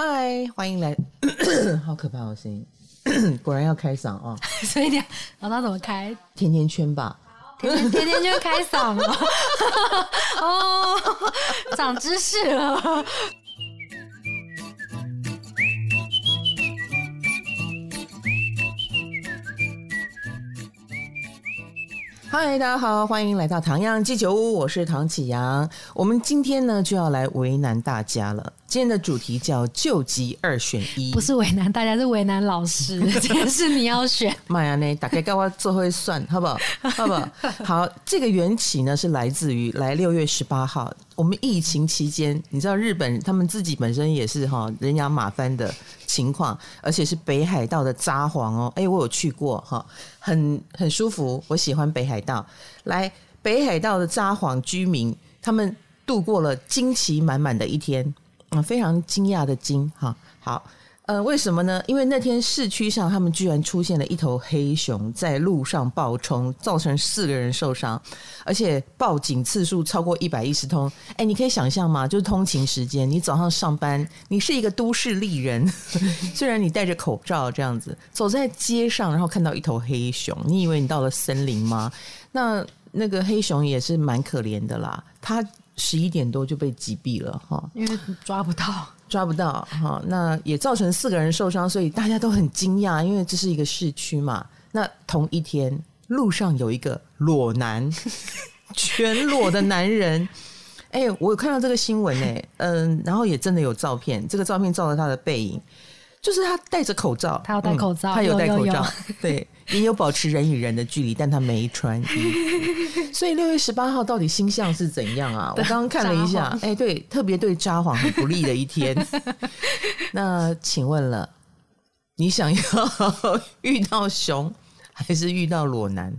嗨，欢迎来，好可怕的声音，果然要开嗓啊！所以你老大怎么开？甜甜圈吧，甜甜甜甜圈开嗓了，哦，长知识了。嗨，大家好，欢迎来到唐阳鸡酒屋，我是唐启阳。我们今天呢就要来为难大家了。今天的主题叫救急二选一，不是为难大家，是为难老师。今 天是你要选，妈呀，那大概跟我做会算，好不好？好不好？好，这个缘起呢是来自于来六月十八号，我们疫情期间，你知道日本他们自己本身也是哈人仰马翻的情况，而且是北海道的札幌哦，哎，我有去过哈，很很舒服，我喜欢北海道。来北海道的札幌居民，他们度过了惊奇满满的一天。啊，非常惊讶的惊哈，好，呃，为什么呢？因为那天市区上，他们居然出现了一头黑熊在路上暴冲，造成四个人受伤，而且报警次数超过一百一十通。哎，你可以想象吗？就是通勤时间，你早上上班，你是一个都市丽人，虽然你戴着口罩这样子走在街上，然后看到一头黑熊，你以为你到了森林吗？那那个黑熊也是蛮可怜的啦，它。十一点多就被击毙了哈，因为抓不到，抓不到哈，那也造成四个人受伤，所以大家都很惊讶，因为这是一个市区嘛。那同一天，路上有一个裸男，全裸的男人，哎、欸，我有看到这个新闻哎，嗯，然后也真的有照片，这个照片照了他的背影。就是他戴着口罩，他有戴口罩，嗯、他有戴口罩，有有有。对，也有保持人与人的距离，但他没穿衣服。所以六月十八号到底星象是怎样啊？我刚刚看了一下，哎、欸，对，特别对札幌很不利的一天。那请问了，你想要 遇到熊还是遇到裸男？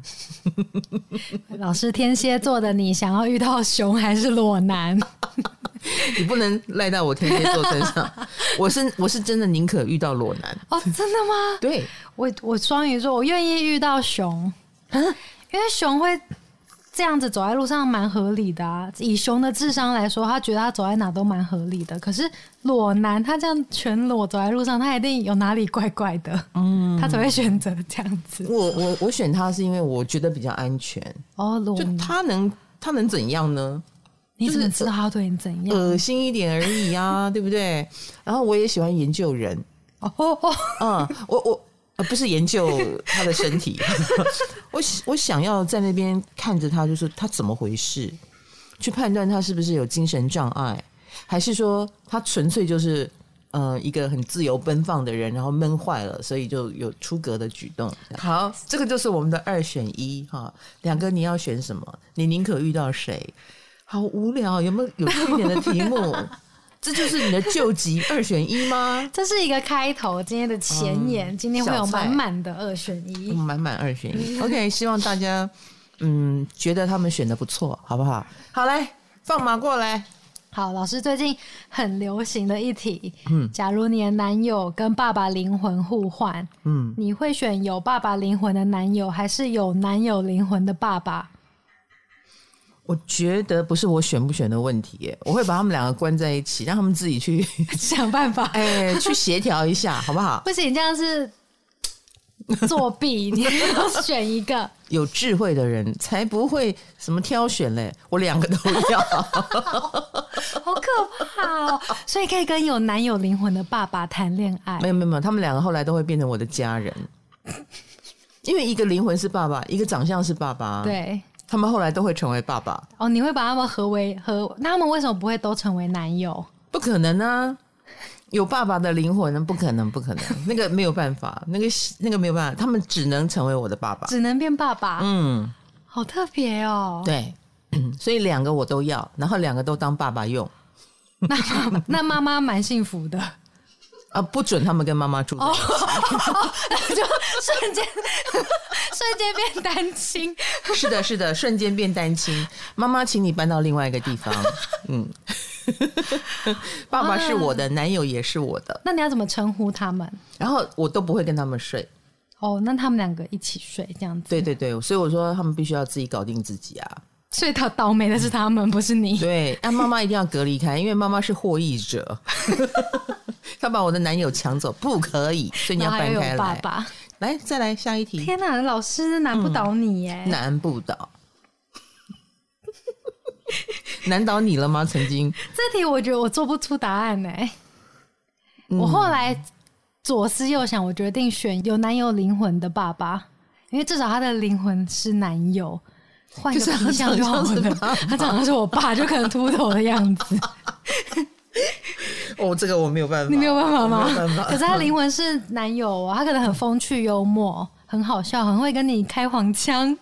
老师，天蝎座的你想要遇到熊还是裸男？你不能赖到我天蝎座身上，我是我是真的宁可遇到裸男哦，真的吗？对，我我双鱼座，我愿意遇到熊，因为熊会这样子走在路上蛮合理的啊。以熊的智商来说，他觉得他走在哪都蛮合理的。可是裸男他这样全裸走在路上，他一定有哪里怪怪的，嗯，他才会选择这样子。我我我选他是因为我觉得比较安全哦，裸就他能他能怎样呢？你怎么知道他对你怎样？恶心一点而已啊，对不对？然后我也喜欢研究人哦哦，嗯，我我呃不是研究 他的身体，我我想要在那边看着他，就是他怎么回事，去判断他是不是有精神障碍，还是说他纯粹就是呃一个很自由奔放的人，然后闷坏了，所以就有出格的举动。好，这个就是我们的二选一哈，两个你要选什么？你宁可遇到谁？好无聊，有没有有趣一点的题目？这就是你的救急二选一吗？这是一个开头，今天的前言，嗯、今天会有满满的二选一，满满二选一。OK，希望大家嗯觉得他们选的不错，好不好？好嘞，放马过来。好，老师最近很流行的一题，嗯，假如你的男友跟爸爸灵魂互换，嗯，你会选有爸爸灵魂的男友，还是有男友灵魂的爸爸？我觉得不是我选不选的问题耶，我会把他们两个关在一起，让他们自己去 想办法，哎，去协调一下，好不好？不行，这样是作弊，你要选一个有智慧的人才不会什么挑选嘞，我两个都要，好可怕哦！所以可以跟有男友灵魂的爸爸谈恋爱？没有没有没有，他们两个后来都会变成我的家人，因为一个灵魂是爸爸，一个长相是爸爸，对。他们后来都会成为爸爸哦，你会把他们合为合？那他们为什么不会都成为男友？不可能啊！有爸爸的灵魂，不可能，不可能，那个没有办法，那个那个没有办法，他们只能成为我的爸爸，只能变爸爸。嗯，好特别哦。对，所以两个我都要，然后两个都当爸爸用。那那妈妈蛮幸福的。啊！不准他们跟妈妈住在一起，就瞬间瞬间变单亲。是的，是的，瞬间变单亲。妈妈，请你搬到另外一个地方。嗯，爸爸是我的，男友也是我的。那你要怎么称呼他们？然后我都不会跟他们睡。哦，那他们两个一起睡这样子？对对对，所以我说他们必须要自己搞定自己啊。所以他倒霉的是他们，不是你。对，那妈妈一定要隔离开，因为妈妈是获益者。他他把我的男友抢走，不可以，所以你要搬开来。爸爸，来，再来下一题。天哪，老师难不倒你耶？嗯、难不倒，难倒你了吗？曾经这题我觉得我做不出答案呢。嗯、我后来左思右想，我决定选有男友灵魂的爸爸，因为至少他的灵魂是男友。换个形象就好了。他长得是我爸，就可能秃头的样子。哦，这个我没有办法，你没有办法吗？可是他灵魂是男友啊，他可能很风趣幽默，很好笑，很会跟你开黄腔。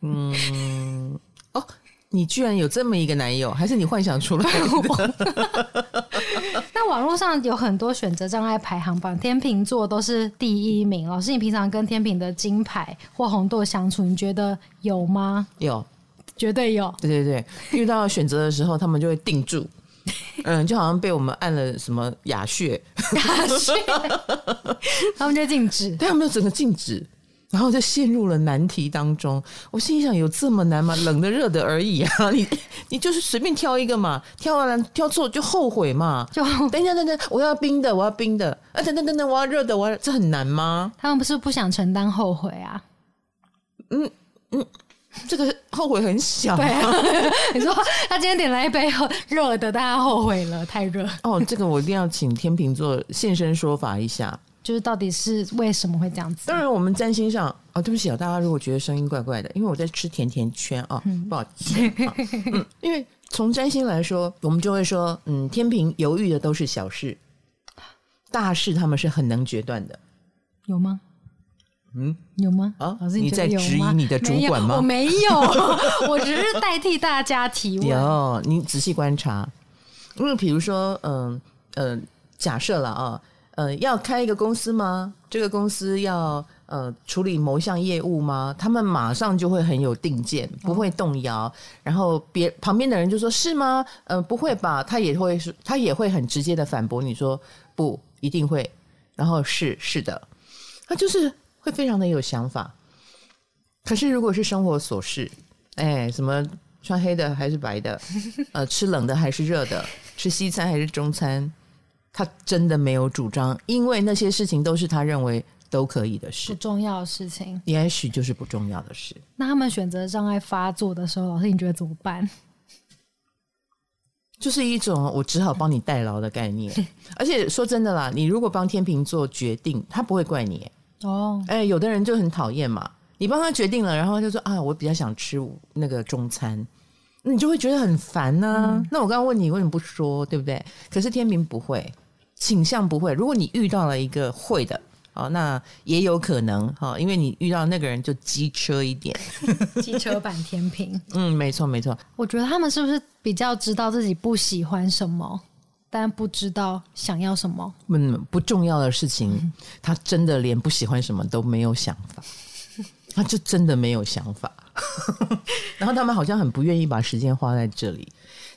嗯，哦，你居然有这么一个男友，还是你幻想出来的？那网络上有很多选择障碍排行榜，天秤座都是第一名。老师，你平常跟天秤的金牌或红豆相处，你觉得有吗？有，绝对有。对对对，遇到选择的时候，他们就会定住。嗯，就好像被我们按了什么哑穴，哑穴，他们就静止，对，他们就整个静止。然后就陷入了难题当中。我心里想，有这么难吗？冷的、热的而已啊！你你就是随便挑一个嘛，挑完了挑错就后悔嘛。就等一下，等等，我要冰的，我要冰的。啊，等等等等，我要热的，我要，这很难吗？他们不是不想承担后悔啊？嗯嗯，这个后悔很小。对啊，你说他今天点了一杯热的，但他后悔了，太热。哦，这个我一定要请天秤座现身说法一下。就是到底是为什么会这样子？当然，我们占星上哦，对不起啊，大家如果觉得声音怪怪的，因为我在吃甜甜圈啊，嗯、不好意、啊嗯。因为从占星来说，我们就会说，嗯，天平犹豫的都是小事，大事他们是很能决断的。有吗？嗯，有吗？啊，老师，你在质疑你的主管吗？我没有，我只是代替大家提问。有，你仔细观察，因为比如说，嗯、呃、嗯、呃，假设了啊。呃，要开一个公司吗？这个公司要呃处理某项业务吗？他们马上就会很有定见，不会动摇。哦、然后别旁边的人就说：“是吗？”呃，不会吧？他也会是，他也会很直接的反驳你说：“不一定会。”然后是是的，他就是会非常的有想法。可是如果是生活琐事，哎，什么穿黑的还是白的？呃，吃冷的还是热的？吃西餐还是中餐？他真的没有主张，因为那些事情都是他认为都可以的事，不重要的事情，也许就是不重要的事。那他们选择障碍发作的时候，老师你觉得怎么办？就是一种我只好帮你代劳的概念。而且说真的啦，你如果帮天秤做决定，他不会怪你哦。哎，有的人就很讨厌嘛，你帮他决定了，然后就说啊，我比较想吃那个中餐，那你就会觉得很烦呢、啊。嗯、那我刚刚问你为什么不说，对不对？可是天平不会。倾向不会。如果你遇到了一个会的，哦，那也有可能哈，因为你遇到那个人就机车一点，机车版天平。嗯，没错没错。我觉得他们是不是比较知道自己不喜欢什么，但不知道想要什么？嗯，不重要的事情，他真的连不喜欢什么都没有想法，他就真的没有想法。然后他们好像很不愿意把时间花在这里。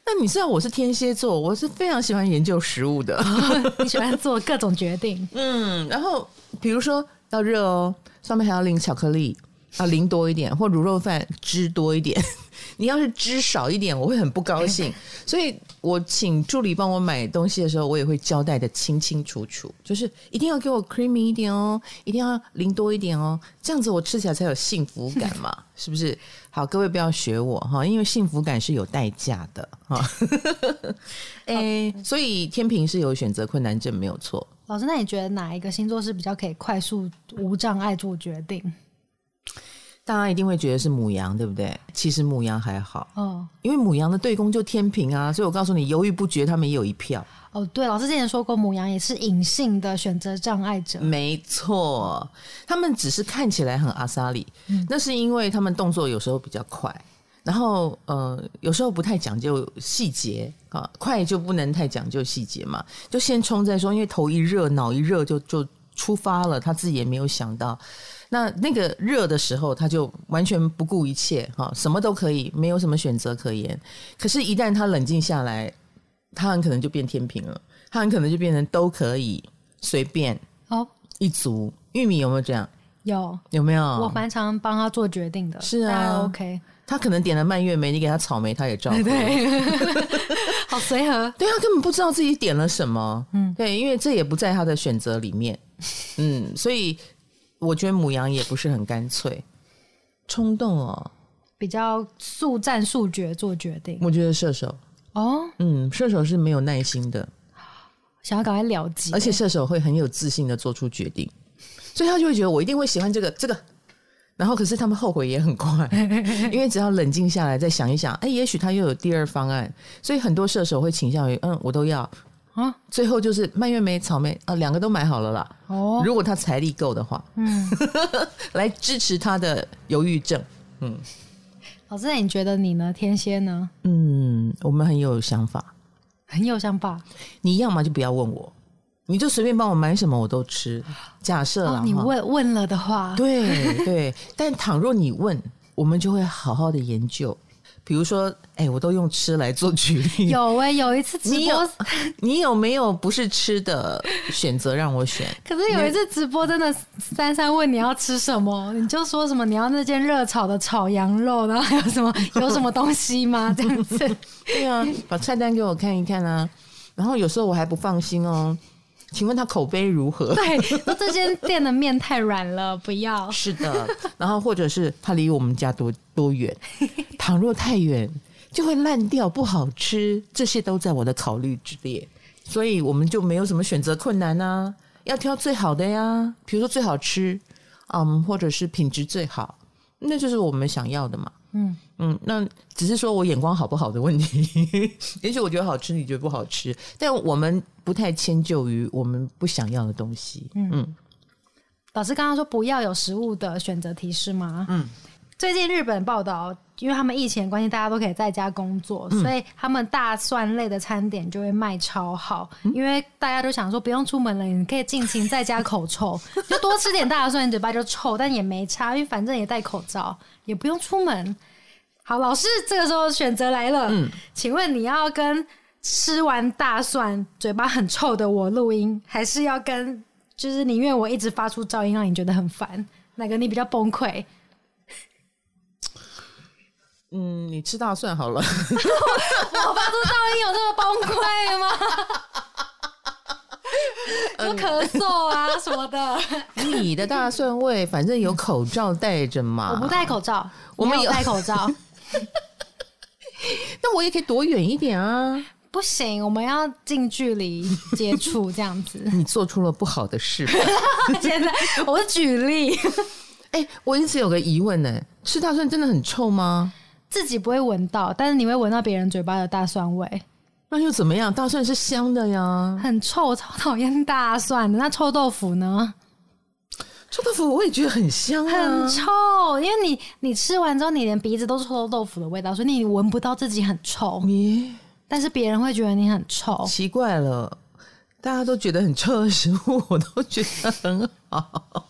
那你知道我是天蝎座，我是非常喜欢研究食物的，你喜欢做各种决定。嗯，然后比如说要热哦，上面还要淋巧克力，要淋多一点，或卤肉饭汁多一点。你要是汁少一点，我会很不高兴。所以我请助理帮我买东西的时候，我也会交代的清清楚楚，就是一定要给我 creamy 一点哦，一定要淋多一点哦，这样子我吃起来才有幸福感嘛，是不是？好，各位不要学我哈，因为幸福感是有代价的哈。哎，所以天平是有选择困难症，没有错。老师，那你觉得哪一个星座是比较可以快速无障碍做决定？大家一定会觉得是母羊，对不对？其实母羊还好，哦，因为母羊的对宫就天平啊，所以我告诉你，犹豫不决，他们也有一票。哦，对，老师之前说过，母羊也是隐性的选择障碍者。没错，他们只是看起来很阿萨里，嗯，那是因为他们动作有时候比较快，然后呃，有时候不太讲究细节啊，快就不能太讲究细节嘛，就先冲再说，因为头一热，脑一热就就出发了，他自己也没有想到。那那个热的时候，他就完全不顾一切，哈，什么都可以，没有什么选择可言。可是，一旦他冷静下来，他很可能就变天平了，他很可能就变成都可以随便哦，一族玉米有没有这样？有有没有？我蛮常帮他做决定的。是啊，啊，OK。他可能点了蔓越莓，你给他草莓，他也照。对，好随和。对，他根本不知道自己点了什么。嗯，对，因为这也不在他的选择里面。嗯，所以我觉得母羊也不是很干脆，冲动哦，比较速战速决做决定。我觉得射手哦，嗯，射手是没有耐心的，想要赶快了结，而且射手会很有自信的做出决定，所以他就会觉得我一定会喜欢这个这个。然后，可是他们后悔也很快，因为只要冷静下来再想一想，哎，也许他又有第二方案。所以很多射手会倾向于，嗯，我都要啊。最后就是蔓越莓、草莓啊，两个都买好了啦。哦，如果他财力够的话，嗯，来支持他的犹豫症。嗯，老师，你觉得你呢？天蝎呢？嗯，我们很有想法，很有想法。你要么就不要问我。你就随便帮我买什么我都吃。假设了、哦、你问问了的话，对对。但倘若你问，我们就会好好的研究。比如说，哎，我都用吃来做举例。有哎、欸，有一次直播你有，你有没有不是吃的选择让我选？可是有一次直播真的，珊珊问你要吃什么，你就说什么你要那间热炒的炒羊肉，然后还有什么有什么东西吗？这样子。对啊，把菜单给我看一看啊。然后有时候我还不放心哦。请问他口碑如何？对，说这间店的面太软了，不要。是的，然后或者是他离我们家多多远？倘若太远，就会烂掉，不好吃。这些都在我的考虑之列，所以我们就没有什么选择困难啊。要挑最好的呀，比如说最好吃，嗯，或者是品质最好，那就是我们想要的嘛。嗯嗯，那只是说我眼光好不好的问题。也许我觉得好吃，你觉得不好吃，但我们不太迁就于我们不想要的东西。嗯，嗯老师刚刚说不要有食物的选择提示吗？嗯，最近日本报道，因为他们疫情的关系，大家都可以在家工作，嗯、所以他们大蒜类的餐点就会卖超好。嗯、因为大家都想说不用出门了，你可以尽情在家口臭，就多吃点大蒜，你嘴巴就臭，但也没差，因为反正也戴口罩。也不用出门。好，老师，这个时候选择来了。嗯，请问你要跟吃完大蒜嘴巴很臭的我录音，还是要跟就是宁愿我一直发出噪音让你觉得很烦？哪个你比较崩溃？嗯，你吃大蒜好了。我发出噪音有这么崩溃吗？就咳嗽啊什么的，你的大蒜味，反正有口罩戴着嘛。我不戴口罩，我没有戴口罩。那我也可以躲远一点啊。不行，我们要近距离接触这样子。你做出了不好的事。现在我是举例。哎、欸，我一直有个疑问呢，吃大蒜真的很臭吗？自己不会闻到，但是你会闻到别人嘴巴的大蒜味。那又怎么样？大蒜是香的呀，很臭，我超讨厌大蒜的。那臭豆腐呢？臭豆腐我也觉得很香啊，很臭。因为你你吃完之后，你连鼻子都是臭豆腐的味道，所以你闻不到自己很臭。咦，但是别人会觉得你很臭。奇怪了，大家都觉得很臭的食物，我都觉得很好。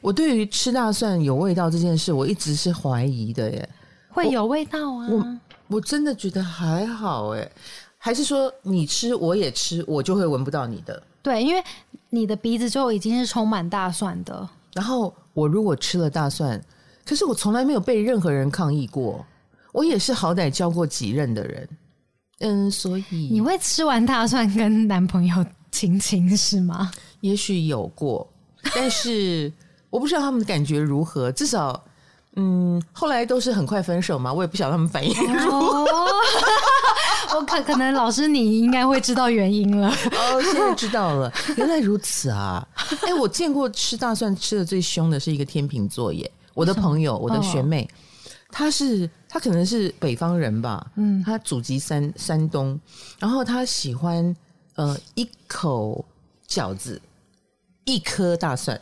我对于吃大蒜有味道这件事，我一直是怀疑的耶。会有味道啊。我真的觉得还好哎，还是说你吃我也吃，我就会闻不到你的？对，因为你的鼻子就已经是充满大蒜的。然后我如果吃了大蒜，可是我从来没有被任何人抗议过，我也是好歹交过几任的人，嗯，所以你会吃完大蒜跟男朋友亲亲是吗？也许有过，但是我不知道他们的感觉如何，至少。嗯，后来都是很快分手嘛，我也不晓得他们反应如何。哦、我可可能老师你应该会知道原因了。哦，现在知道了，原来如此啊！哎、欸，我见过吃大蒜吃的最凶的是一个天秤座耶，我的朋友，我的学妹，她是她可能是北方人吧，嗯，她祖籍山山东，然后她喜欢呃一口饺子一颗大蒜。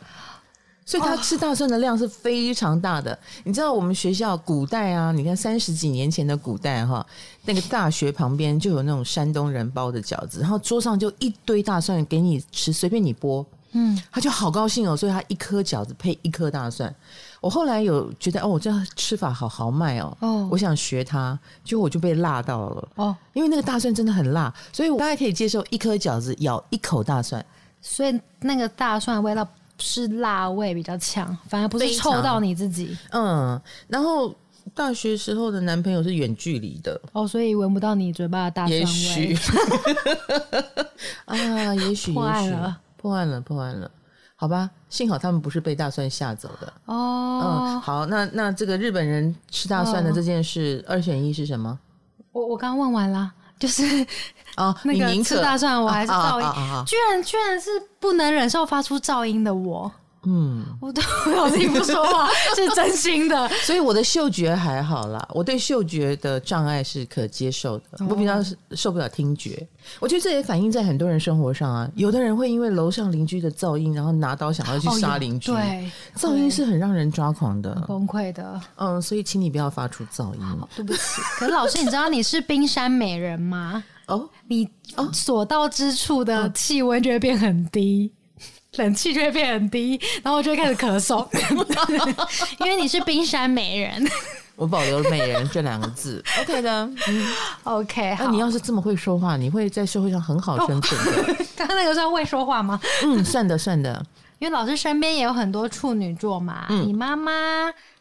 所以他吃大蒜的量是非常大的。你知道我们学校古代啊，你看三十几年前的古代哈，那个大学旁边就有那种山东人包的饺子，然后桌上就一堆大蒜给你吃，随便你剥。嗯，他就好高兴哦，所以他一颗饺子配一颗大蒜。我后来有觉得哦，我这样吃法好豪迈哦，哦，我想学他，结果我就被辣到了哦，因为那个大蒜真的很辣，所以我大概可以接受一颗饺子咬一口大蒜，所以那个大蒜味道。是辣味比较强，反而不是臭到你自己。嗯，然后大学时候的男朋友是远距离的哦，所以闻不到你嘴巴的大蒜味。也许 啊，也许破案了，破案了，破案了。好吧，幸好他们不是被大蒜吓走的哦。嗯，好，那那这个日本人吃大蒜的这件事，哦、二选一是什么？我我刚问完了，就是哦，那个吃大蒜我还是噪音，啊啊啊啊、居然居然是不能忍受发出噪音的我。嗯，我都 我自己不说话，是真心的。所以我的嗅觉还好啦，我对嗅觉的障碍是可接受的。哦、我比较受不了听觉，我觉得这也反映在很多人生活上啊。有的人会因为楼上邻居的噪音，然后拿刀想要去杀邻居。哦、对，噪音是很让人抓狂的，崩溃的。嗯，所以请你不要发出噪音。对不起。可是老师，你知道你是冰山美人吗？哦，你所到之处的气温就会变很低。冷气就会变很低，然后我就会开始咳嗽，因为你是冰山美人。我保留了“美人”这两个字，OK 的。嗯，OK。那你要是这么会说话，你会在社会上很好生存的。刚刚那个算会说话吗？嗯，算的，算的。因为老师身边也有很多处女座嘛，嗯、你妈妈，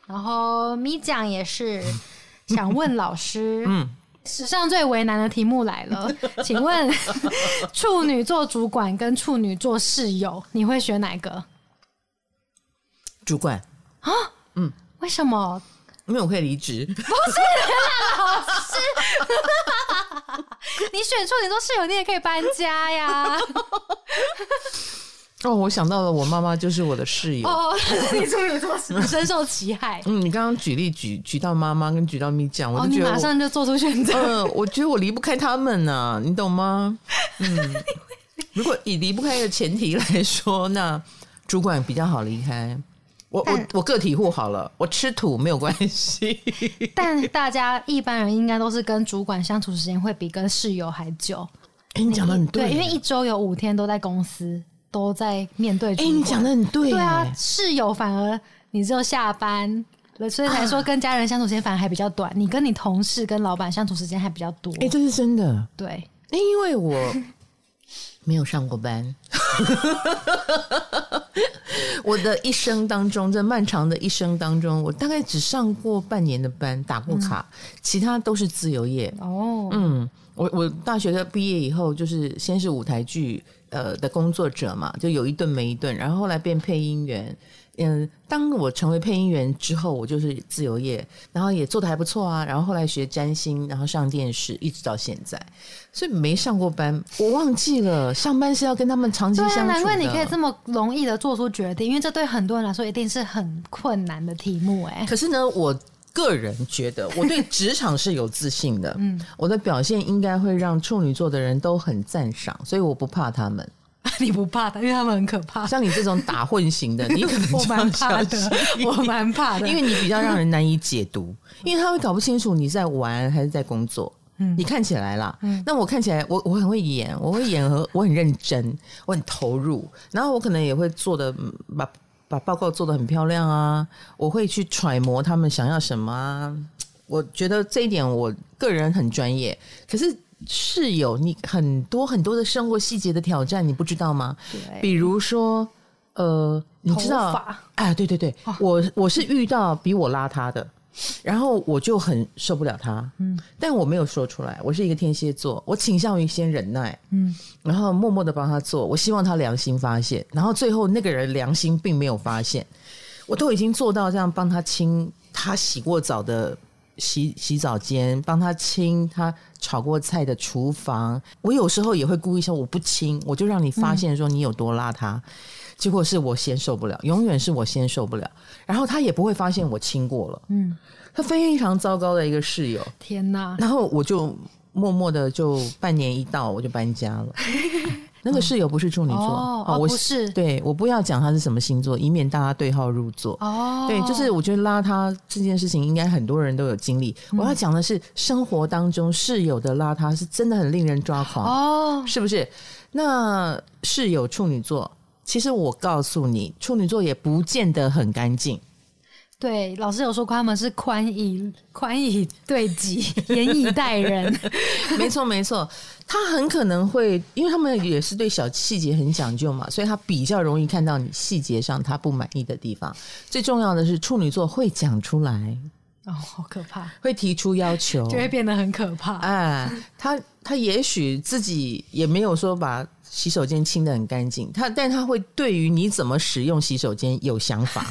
然后咪酱也是，想问老师，嗯。史上最为难的题目来了，请问 处女座主管跟处女座室友，你会选哪个？主管啊？嗯，为什么？因为我可以离职。不是 老师，你选处女座室友，你也可以搬家呀。哦，我想到了，我妈妈就是我的室友。哦，你处女座深受其害。嗯，你刚刚举例举举到妈妈跟举到咪酱，我就觉得、马上就做出选择。嗯、呃，我觉得我离不开他们呢、啊，你懂吗？嗯，如果以离不开的前提来说，那主管比较好离开。我我我个体户好了，我吃土没有关系。但大家一般人应该都是跟主管相处时间会比跟室友还久。哎、欸，你讲的很对，对，因为一周有五天都在公司。都在面对。哎、欸，你讲的很对。对啊，室友反而你只有下班，所以才说跟家人相处时间反而还比较短。啊、你跟你同事、跟老板相处时间还比较多。哎、欸，这是真的。对，欸、因为我 没有上过班，我的一生当中，这漫长的一生当中，我大概只上过半年的班，打过卡，嗯、其他都是自由业。哦，嗯，我我大学的毕业以后，就是先是舞台剧。呃的工作者嘛，就有一顿没一顿，然后后来变配音员。嗯，当我成为配音员之后，我就是自由业，然后也做的还不错啊。然后后来学占星，然后上电视，一直到现在，所以没上过班。我忘记了上班是要跟他们长期相处难怪你可以这么容易的做出决定，因为这对很多人来说一定是很困难的题目。哎，可是呢，我。个人觉得我对职场是有自信的，嗯，我的表现应该会让处女座的人都很赞赏，所以我不怕他们。你不怕的，因为他们很可怕。像你这种打混型的，你可能 我蛮怕的，我蛮怕的，因为你比较让人难以解读，因为他会搞不清楚你在玩还是在工作。嗯，你看起来啦，嗯，那我看起来我我很会演，我会演和我很认真，我很投入，然后我可能也会做的把。把报告做得很漂亮啊！我会去揣摩他们想要什么啊！我觉得这一点我个人很专业。可是室友，你很多很多的生活细节的挑战，你不知道吗？对，比如说，呃，你知道？哎，对对对，哦、我我是遇到比我邋遢的。然后我就很受不了他，嗯，但我没有说出来。我是一个天蝎座，我倾向于先忍耐，嗯，然后默默的帮他做。我希望他良心发现，然后最后那个人良心并没有发现。我都已经做到这样，帮他清他洗过澡的洗洗澡间，帮他清他炒过菜的厨房。我有时候也会故意说我不清，我就让你发现说你有多邋遢。嗯结果是我先受不了，永远是我先受不了，然后他也不会发现我亲过了。嗯，他非常糟糕的一个室友。天哪！然后我就默默的就半年一到我就搬家了。那个室友不是处女座哦，我不是。对，我不要讲他是什么星座，以免大家对号入座。哦，对，就是我觉得邋遢这件事情，应该很多人都有经历。我要讲的是生活当中室友的邋遢是真的很令人抓狂哦，是不是？那室友处女座。其实我告诉你，处女座也不见得很干净。对，老师有说过他们是宽以宽以对己，严以待人。没错，没错，他很可能会，因为他们也是对小细节很讲究嘛，所以他比较容易看到你细节上他不满意的地方。最重要的是，处女座会讲出来。哦，好可怕，会提出要求，就会变得很可怕。哎，他他也许自己也没有说把洗手间清的很干净，他但他会对于你怎么使用洗手间有想法，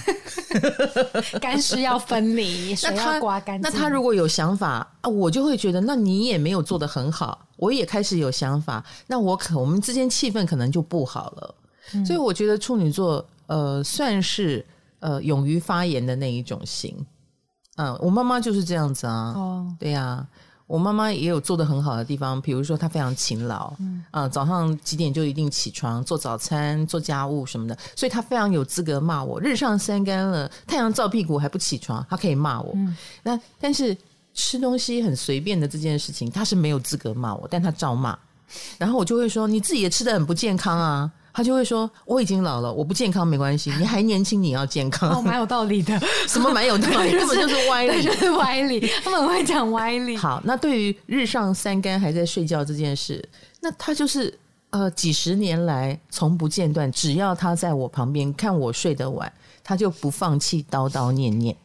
干湿要分离，水要刮干净。那他如果有想法啊，我就会觉得，那你也没有做的很好，我也开始有想法，那我可我们之间气氛可能就不好了。嗯、所以我觉得处女座呃算是呃勇于发言的那一种型。嗯，我妈妈就是这样子啊。哦，对呀、啊。我妈妈也有做得很好的地方，比如说她非常勤劳，嗯，啊，早上几点就一定起床做早餐、做家务什么的，所以她非常有资格骂我。日上三竿了，太阳照屁股还不起床，她可以骂我。嗯，那但是吃东西很随便的这件事情，她是没有资格骂我，但她照骂。然后我就会说：“你自己也吃得很不健康啊。”他就会说：“我已经老了，我不健康没关系，你还年轻，你要健康。”哦，蛮有道理的。什么蛮有道理？根本就是歪理，就是歪理。他们很会讲歪理。好，那对于日上三竿还在睡觉这件事，那他就是呃几十年来从不间断，只要他在我旁边看我睡得晚，他就不放弃叨叨念念。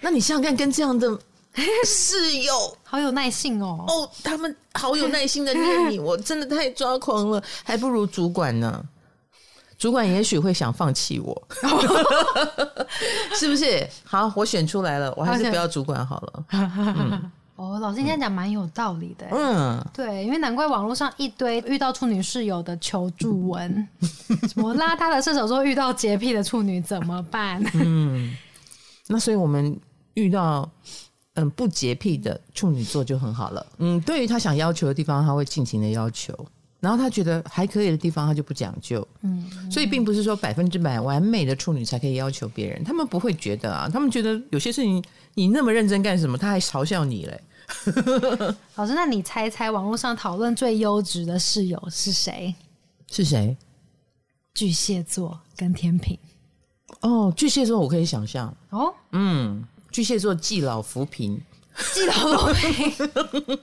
那你想想看，跟这样的。室友好有耐性哦！哦，他们好有耐心的念你，我真的太抓狂了，还不如主管呢。主管也许会想放弃我，是不是？好，我选出来了，我还是不要主管好了。嗯、哦，老师你这样讲蛮有道理的。嗯，对，因为难怪网络上一堆遇到处女室友的求助文，什么邋遢的射手座遇到洁癖的处女怎么办？嗯，那所以我们遇到。嗯，不洁癖的处女座就很好了。嗯，对于他想要求的地方，他会尽情的要求；然后他觉得还可以的地方，他就不讲究。嗯，所以并不是说百分之百完美的处女才可以要求别人，他们不会觉得啊，他们觉得有些事情你那么认真干什么？他还嘲笑你嘞。老师，那你猜猜网络上讨论最优质的室友是谁？是谁？巨蟹座跟天秤。哦，巨蟹座我可以想象。哦，嗯。巨蟹座既老扶贫，既老扶贫，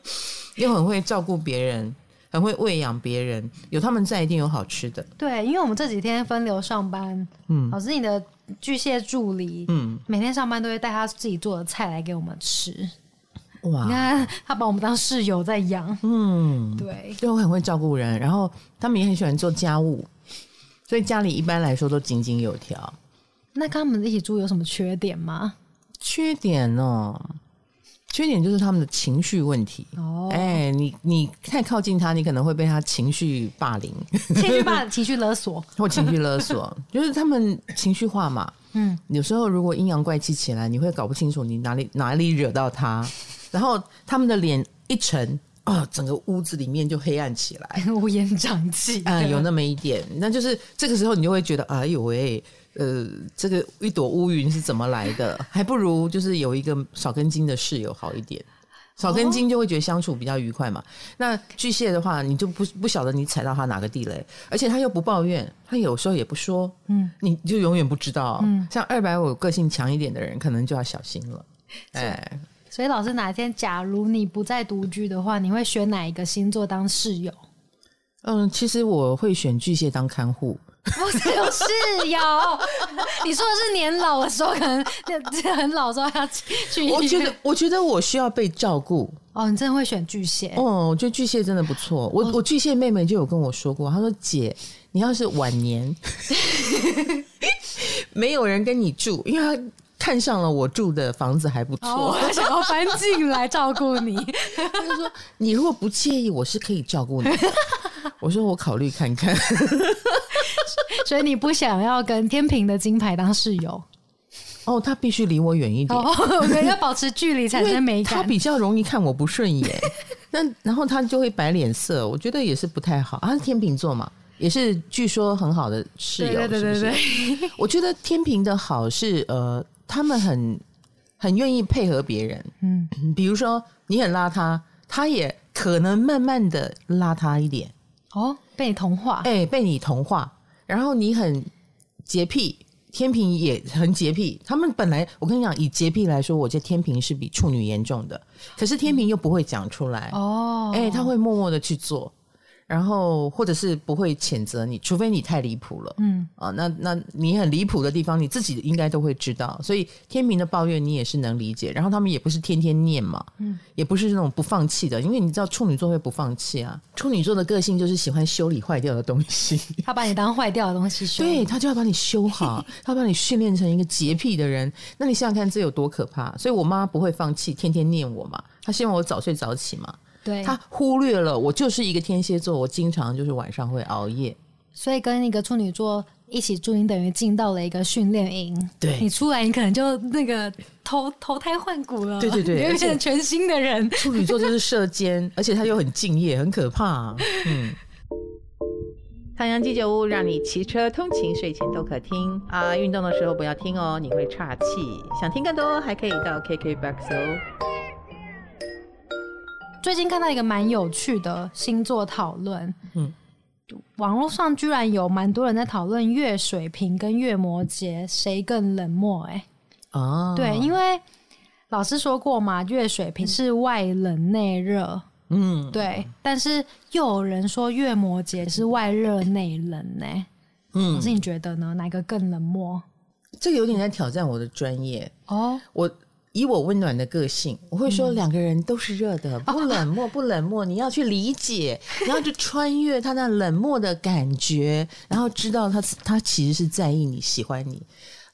又很会照顾别人，很会喂养别人。有他们在，一定有好吃的。对，因为我们这几天分流上班，嗯，老师你的巨蟹助理，嗯，每天上班都会带他自己做的菜来给我们吃。哇，你看他把我们当室友在养，嗯，对，就很会照顾人，然后他们也很喜欢做家务，所以家里一般来说都井井有条。那跟他们一起住有什么缺点吗？缺点哦，缺点就是他们的情绪问题。哦，哎，你你太靠近他，你可能会被他情绪霸凌，情绪霸、情绪勒索 或情绪勒索，就是他们情绪化嘛。嗯，有时候如果阴阳怪气起来，你会搞不清楚你哪里哪里惹到他，然后他们的脸一沉啊，整个屋子里面就黑暗起来，乌烟瘴气。啊，有那么一点，那就是这个时候你就会觉得，哎呦喂。呃，这个一朵乌云是怎么来的？还不如就是有一个少根筋的室友好一点，少根筋就会觉得相处比较愉快嘛。哦、那巨蟹的话，你就不不晓得你踩到他哪个地雷，而且他又不抱怨，他有时候也不说，嗯，你就永远不知道。嗯，像二百五个性强一点的人，可能就要小心了。哎，所以老师哪天假如你不再独居的话，你会选哪一个星座当室友？嗯，其实我会选巨蟹当看护。我是有室友，你说的是年老的时候，可能很老的时候要去。我觉得，我觉得我需要被照顾。哦，你真的会选巨蟹？哦，我觉得巨蟹真的不错。我、哦、我巨蟹妹妹就有跟我说过，她说：“姐，你要是晚年 没有人跟你住，因为她看上了我住的房子还不错，哦、她想要搬进来照顾你。她就说：你如果不介意，我是可以照顾你。我说我考虑看看。”所以你不想要跟天秤的金牌当室友？哦，他必须离我远一点，我觉得要保持距离产生美感。他比较容易看我不顺眼，那然后他就会摆脸色，我觉得也是不太好。他是天秤座嘛，也是据说很好的室友，对对对对。我觉得天秤的好是呃，他们很很愿意配合别人，嗯，比如说你很邋遢，他也可能慢慢的邋遢一点。哦，被你同化，哎，被你同化。然后你很洁癖，天平也很洁癖。他们本来我跟你讲，以洁癖来说，我觉得天平是比处女严重的。可是天平又不会讲出来哦，哎，他会默默的去做。然后或者是不会谴责你，除非你太离谱了。嗯啊，那那你很离谱的地方，你自己应该都会知道。所以天秤的抱怨你也是能理解。然后他们也不是天天念嘛，嗯，也不是那种不放弃的，因为你知道处女座会不放弃啊。处女座的个性就是喜欢修理坏掉的东西，他把你当坏掉的东西修，对，他就要把你修好，他要把你训练成一个洁癖的人。那你想想看，这有多可怕？所以我妈不会放弃，天天念我嘛，她希望我早睡早起嘛。对，他忽略了我就是一个天蝎座，我经常就是晚上会熬夜，所以跟那个处女座一起住，你等于进到了一个训练营。对，你出来，你可能就那个投投胎换骨了。对对对，你会变成全新的人。处女座就是射箭，而且他又很敬业，很可怕。嗯，唐阳鸡酒屋让你骑车通勤、睡前都可听啊，运动的时候不要听哦，你会岔气。想听更多，还可以到 KKBOX 哦。最近看到一个蛮有趣的星座讨论，嗯，网络上居然有蛮多人在讨论月水瓶跟月摩羯谁更冷漠，欸，哎，啊，对，因为老师说过嘛，月水瓶是外冷内热，嗯，对，但是又有人说月摩羯是外热内冷，呢，嗯，老师你觉得呢？哪个更冷漠？这个有点在挑战我的专业。哦，我。以我温暖的个性，我会说两个人都是热的，不冷漠，不冷漠。你要去理解，你要去穿越他那冷漠的感觉，然后知道他他其实是在意你，喜欢你。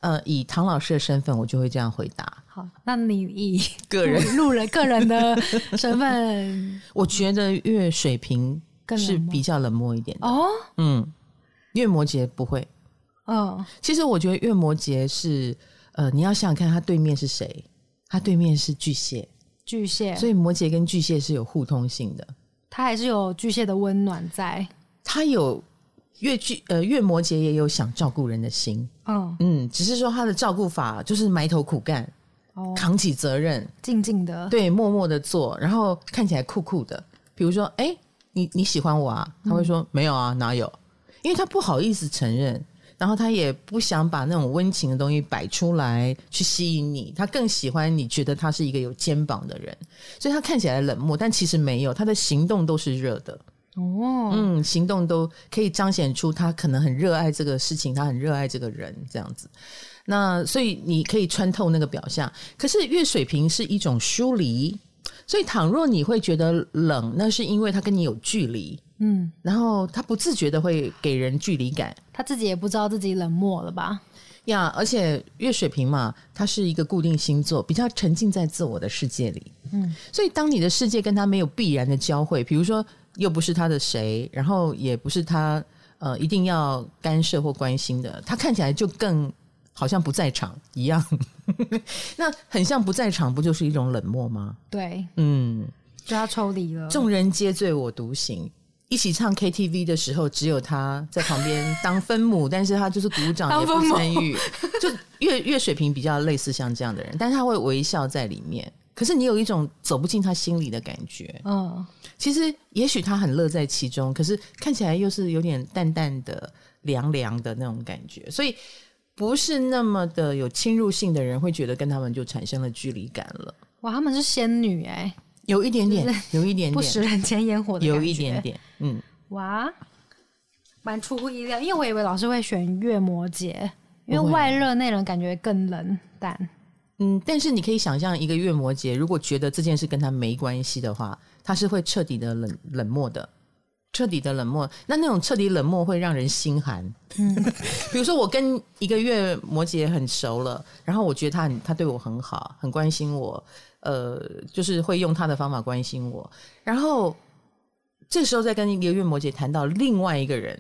呃，以唐老师的身份，我就会这样回答。好，那你以个人路人个人的 身份，我觉得月水瓶是比较冷漠一点的哦。嗯，月摩羯不会。哦，其实我觉得月摩羯是呃，你要想想看，他对面是谁？他对面是巨蟹，巨蟹，所以摩羯跟巨蟹是有互通性的。他还是有巨蟹的温暖在。他有越巨呃越摩羯也有想照顾人的心，嗯嗯，只是说他的照顾法就是埋头苦干，哦，扛起责任，静静的，对，默默的做，然后看起来酷酷的。比如说，哎，你你喜欢我啊？他会说、嗯、没有啊，哪有？因为他不好意思承认。然后他也不想把那种温情的东西摆出来去吸引你，他更喜欢你觉得他是一个有肩膀的人，所以他看起来冷漠，但其实没有，他的行动都是热的哦，嗯，行动都可以彰显出他可能很热爱这个事情，他很热爱这个人这样子。那所以你可以穿透那个表象，可是月水瓶是一种疏离，所以倘若你会觉得冷，那是因为他跟你有距离。嗯，然后他不自觉的会给人距离感，他自己也不知道自己冷漠了吧？呀，而且月水瓶嘛，它是一个固定星座，比较沉浸在自我的世界里。嗯，所以当你的世界跟他没有必然的交汇，比如说又不是他的谁，然后也不是他呃一定要干涉或关心的，他看起来就更好像不在场一样。那很像不在场，不就是一种冷漠吗？对，嗯，就要抽离了，众人皆醉我独醒。一起唱 KTV 的时候，只有他在旁边当分母，但是他就是鼓掌也不参与。就越越水平比较类似像这样的人，但是他会微笑在里面。可是你有一种走不进他心里的感觉。嗯，其实也许他很乐在其中，可是看起来又是有点淡淡的、凉凉的那种感觉。所以不是那么的有侵入性的人，会觉得跟他们就产生了距离感了。哇，他们是仙女哎、欸。有一点点，有一点点不食人间烟火的有一点点，嗯，哇，蛮出乎意料，因为我以为老师会选月摩羯，因为外热内冷感觉更冷淡。嗯，但是你可以想象，一个月摩羯如果觉得这件事跟他没关系的话，他是会彻底的冷冷漠的，彻底的冷漠。那那种彻底冷漠会让人心寒。嗯，比如说我跟一个月摩羯很熟了，然后我觉得他很他对我很好，很关心我。呃，就是会用他的方法关心我，然后这时候再跟一个月摩羯谈到另外一个人，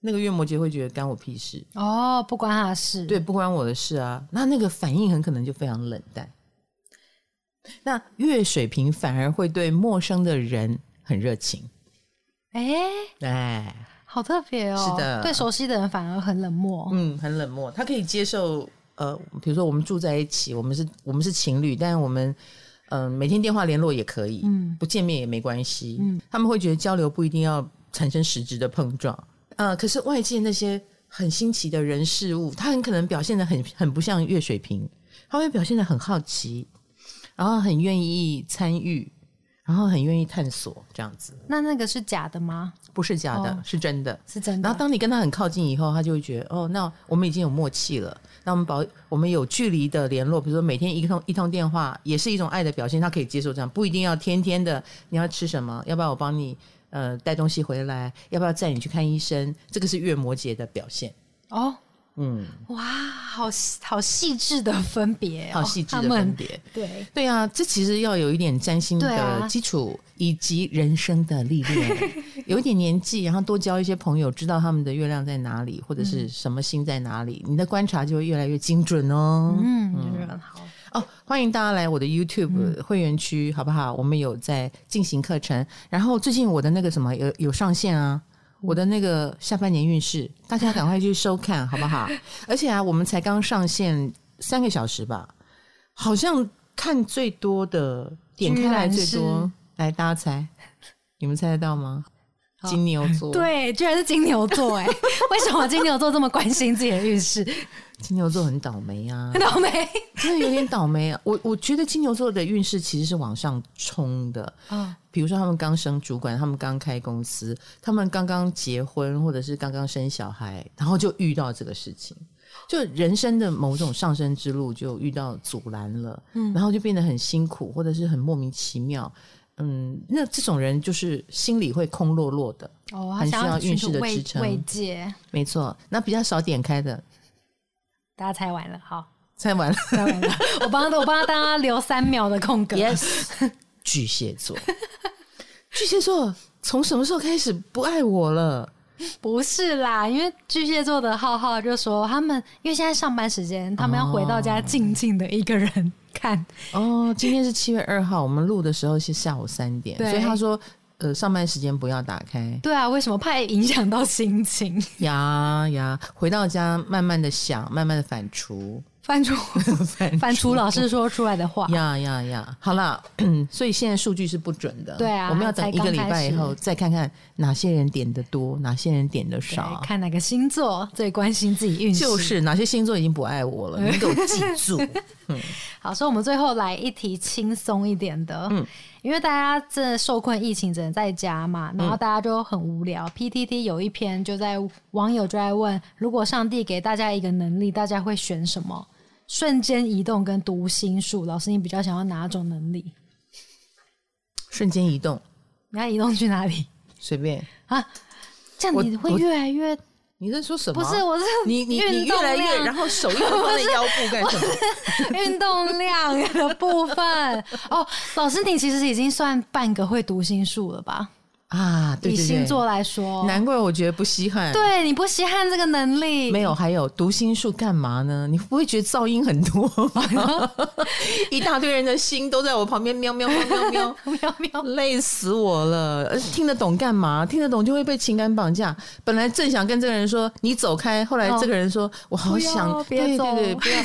那个月摩羯会觉得干我屁事。哦，不关他的事，对，不关我的事啊，那那个反应很可能就非常冷淡。那月水瓶反而会对陌生的人很热情，哎哎，好特别哦，是的，对熟悉的人反而很冷漠，嗯，很冷漠，他可以接受。呃，比如说我们住在一起，我们是我们是情侣，但是我们嗯、呃、每天电话联络也可以，嗯，不见面也没关系，嗯，他们会觉得交流不一定要产生实质的碰撞，呃，可是外界那些很新奇的人事物，他很可能表现得很很不像月水瓶，他会表现得很好奇，然后很愿意参与，然后很愿意探索这样子。那那个是假的吗？不是假的，哦、是真的，是真的。然后当你跟他很靠近以后，他就会觉得哦，那我们已经有默契了。那我们保我们有距离的联络，比如说每天一通一通电话，也是一种爱的表现。他可以接受这样，不一定要天天的。你要吃什么？要不要我帮你呃带东西回来？要不要载你去看医生？这个是月摩羯的表现哦。嗯，哇，好好细致的分别、哦，好细致的分别，对。对啊，这其实要有一点占星的基础，啊、以及人生的历练，有一点年纪，然后多交一些朋友，知道他们的月亮在哪里，或者是什么星在哪里，嗯、你的观察就会越来越精准哦。嗯，嗯。好。哦，欢迎大家来我的 YouTube 会员区，嗯、好不好？我们有在进行课程，然后最近我的那个什么有有上线啊。我的那个下半年运势，大家赶快去收看，好不好？而且啊，我们才刚上线三个小时吧，好像看最多的点开来最多，来大家猜，你们猜得到吗？金牛座，对，居然是金牛座，哎，为什么金牛座这么关心自己的运势？金牛座很倒霉啊，很倒霉，真的有点倒霉啊。我我觉得金牛座的运势其实是往上冲的。啊。比如说他们刚升主管，他们刚开公司，他们刚刚结婚，或者是刚刚生小孩，然后就遇到这个事情，就人生的某种上升之路就遇到阻拦了，嗯，然后就变得很辛苦，或者是很莫名其妙，嗯，那这种人就是心里会空落落的，哦，很需要运势的支撑，慰藉，没错。那比较少点开的。大家猜完了，好，猜完了，猜完了。我帮我帮他大家留三秒的空格。Yes，巨蟹座，巨蟹座从什么时候开始不爱我了？不是啦，因为巨蟹座的浩浩就说他们，因为现在上班时间，他们要回到家静静的一个人 看。哦，今天是七月二号，我们录的时候是下午三点，所以他说。呃，上班时间不要打开。对啊，为什么怕影响到心情？呀呀，回到家慢慢的想，慢慢的反刍，反刍，反刍老师说出来的话。呀呀呀，好了，所以现在数据是不准的。对啊，我们要等一个礼拜以后再看看哪些人点的多，哪些人点的少，看哪个星座最关心自己运势，就是哪些星座已经不爱我了，你给我记住。嗯，好，所以我们最后来一题轻松一点的。嗯。因为大家真的受困疫情，只能在家嘛，然后大家就很无聊。嗯、PTT 有一篇就在网友就在问：如果上帝给大家一个能力，大家会选什么？瞬间移动跟读心术，老师你比较想要哪种能力？瞬间移动，你要移动去哪里？随便啊，这样你会越来越。你在说什么？不是，我是你你你越来越，然后手又放在腰部干什么？运动量的部分哦，老师，你其实已经算半个会读心术了吧？啊，对对对，以星座来说，难怪我觉得不稀罕。对，你不稀罕这个能力？没有，还有读心术干嘛呢？你不会觉得噪音很多吗？一大堆人的心都在我旁边喵喵喵喵喵喵 喵，累死我了！听得懂干嘛？听得懂就会被情感绑架。本来正想跟这个人说你走开，后来这个人说我好想，别走，对对对，不要，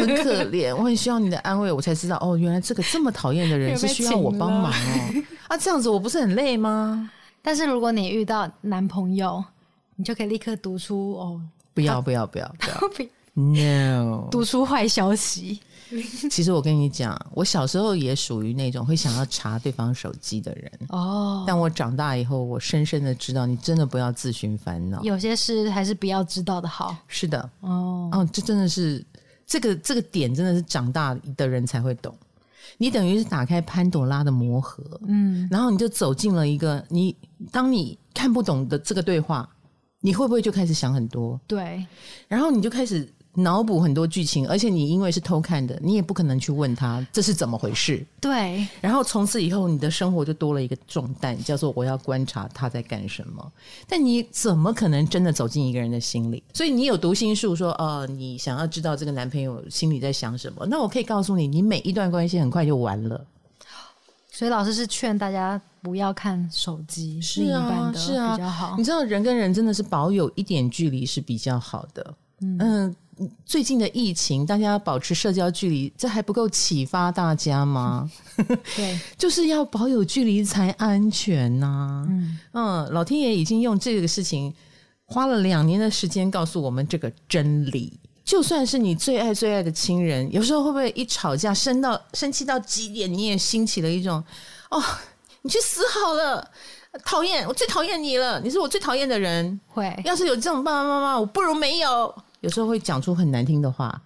我很可怜，我很需要你的安慰，我才知道哦，原来这个这么讨厌的人 是需要我帮忙哦。啊，这样子我不是很累吗？但是如果你遇到男朋友，你就可以立刻读出哦，不要不要不要 不要，no，读出坏消息。其实我跟你讲，我小时候也属于那种会想要查对方手机的人哦。但我长大以后，我深深的知道，你真的不要自寻烦恼，有些事还是不要知道的好。是的，哦哦，这真的是这个这个点，真的是长大的人才会懂。你等于是打开潘朵拉的魔盒，嗯，然后你就走进了一个你，当你看不懂的这个对话，你会不会就开始想很多？对，然后你就开始。脑补很多剧情，而且你因为是偷看的，你也不可能去问他这是怎么回事。对，然后从此以后，你的生活就多了一个重担，叫做我要观察他在干什么。但你怎么可能真的走进一个人的心里？所以你有读心术，说哦，你想要知道这个男朋友心里在想什么？那我可以告诉你，你每一段关系很快就完了。所以老师是劝大家不要看手机，是一般的，是啊，比较好。你知道人跟人真的是保有一点距离是比较好的。嗯。嗯最近的疫情，大家要保持社交距离，这还不够启发大家吗？对，就是要保有距离才安全呐、啊。嗯嗯，老天爷已经用这个事情花了两年的时间告诉我们这个真理。就算是你最爱最爱的亲人，有时候会不会一吵架，生到生气到极点，你也兴起了一种哦，你去死好了，讨厌，我最讨厌你了，你是我最讨厌的人。会，要是有这种爸爸妈妈，我不如没有。有时候会讲出很难听的话，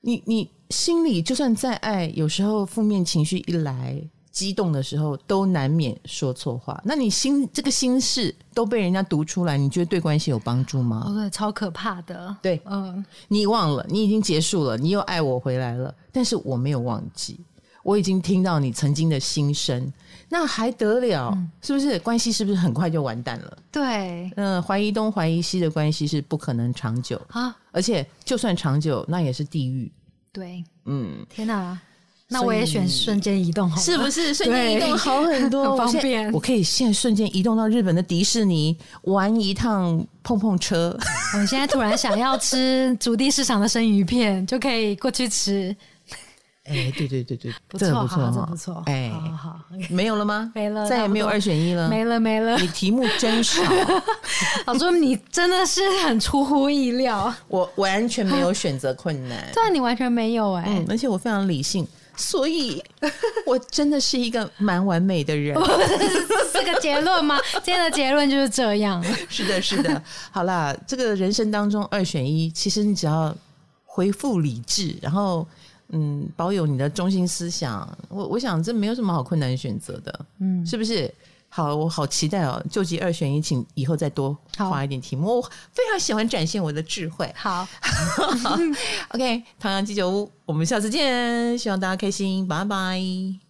你你心里就算再爱，有时候负面情绪一来。激动的时候都难免说错话，那你心这个心事都被人家读出来，你觉得对关系有帮助吗？哦，对，超可怕的。对，嗯，你忘了，你已经结束了，你又爱我回来了，但是我没有忘记，我已经听到你曾经的心声，那还得了？嗯，是不是？关系是不是很快就完蛋了？对，嗯，怀疑东怀疑西的关系是不可能长久啊，而且就算长久，那也是地狱。对，嗯，天哪！那我也选瞬间移动好，是不是瞬间移动好 很多？很方便，我可以现在瞬间移动到日本的迪士尼玩一趟碰碰车。我现在突然想要吃 竹地市场的生鱼片，就可以过去吃。哎，对对对对，不错，不错，不错。哎，好，好，没有了吗？没了，再也没有二选一了。没了，没了。你题目真少，老朱，你真的是很出乎意料。我完全没有选择困难，对，你完全没有哎，而且我非常理性。所以，我真的是一个蛮完美的人。是个结论吗？今天的结论就是这样。是的，是的。好啦，这个人生当中二选一，其实你只要恢复理智，然后嗯，保有你的中心思想，我我想这没有什么好困难选择的。嗯，是不是？好，我好期待哦！救急二选一，请以后再多画一点题目。我非常喜欢展现我的智慧。好，OK，唐阳鸡酒屋，我们下次见，希望大家开心，拜拜。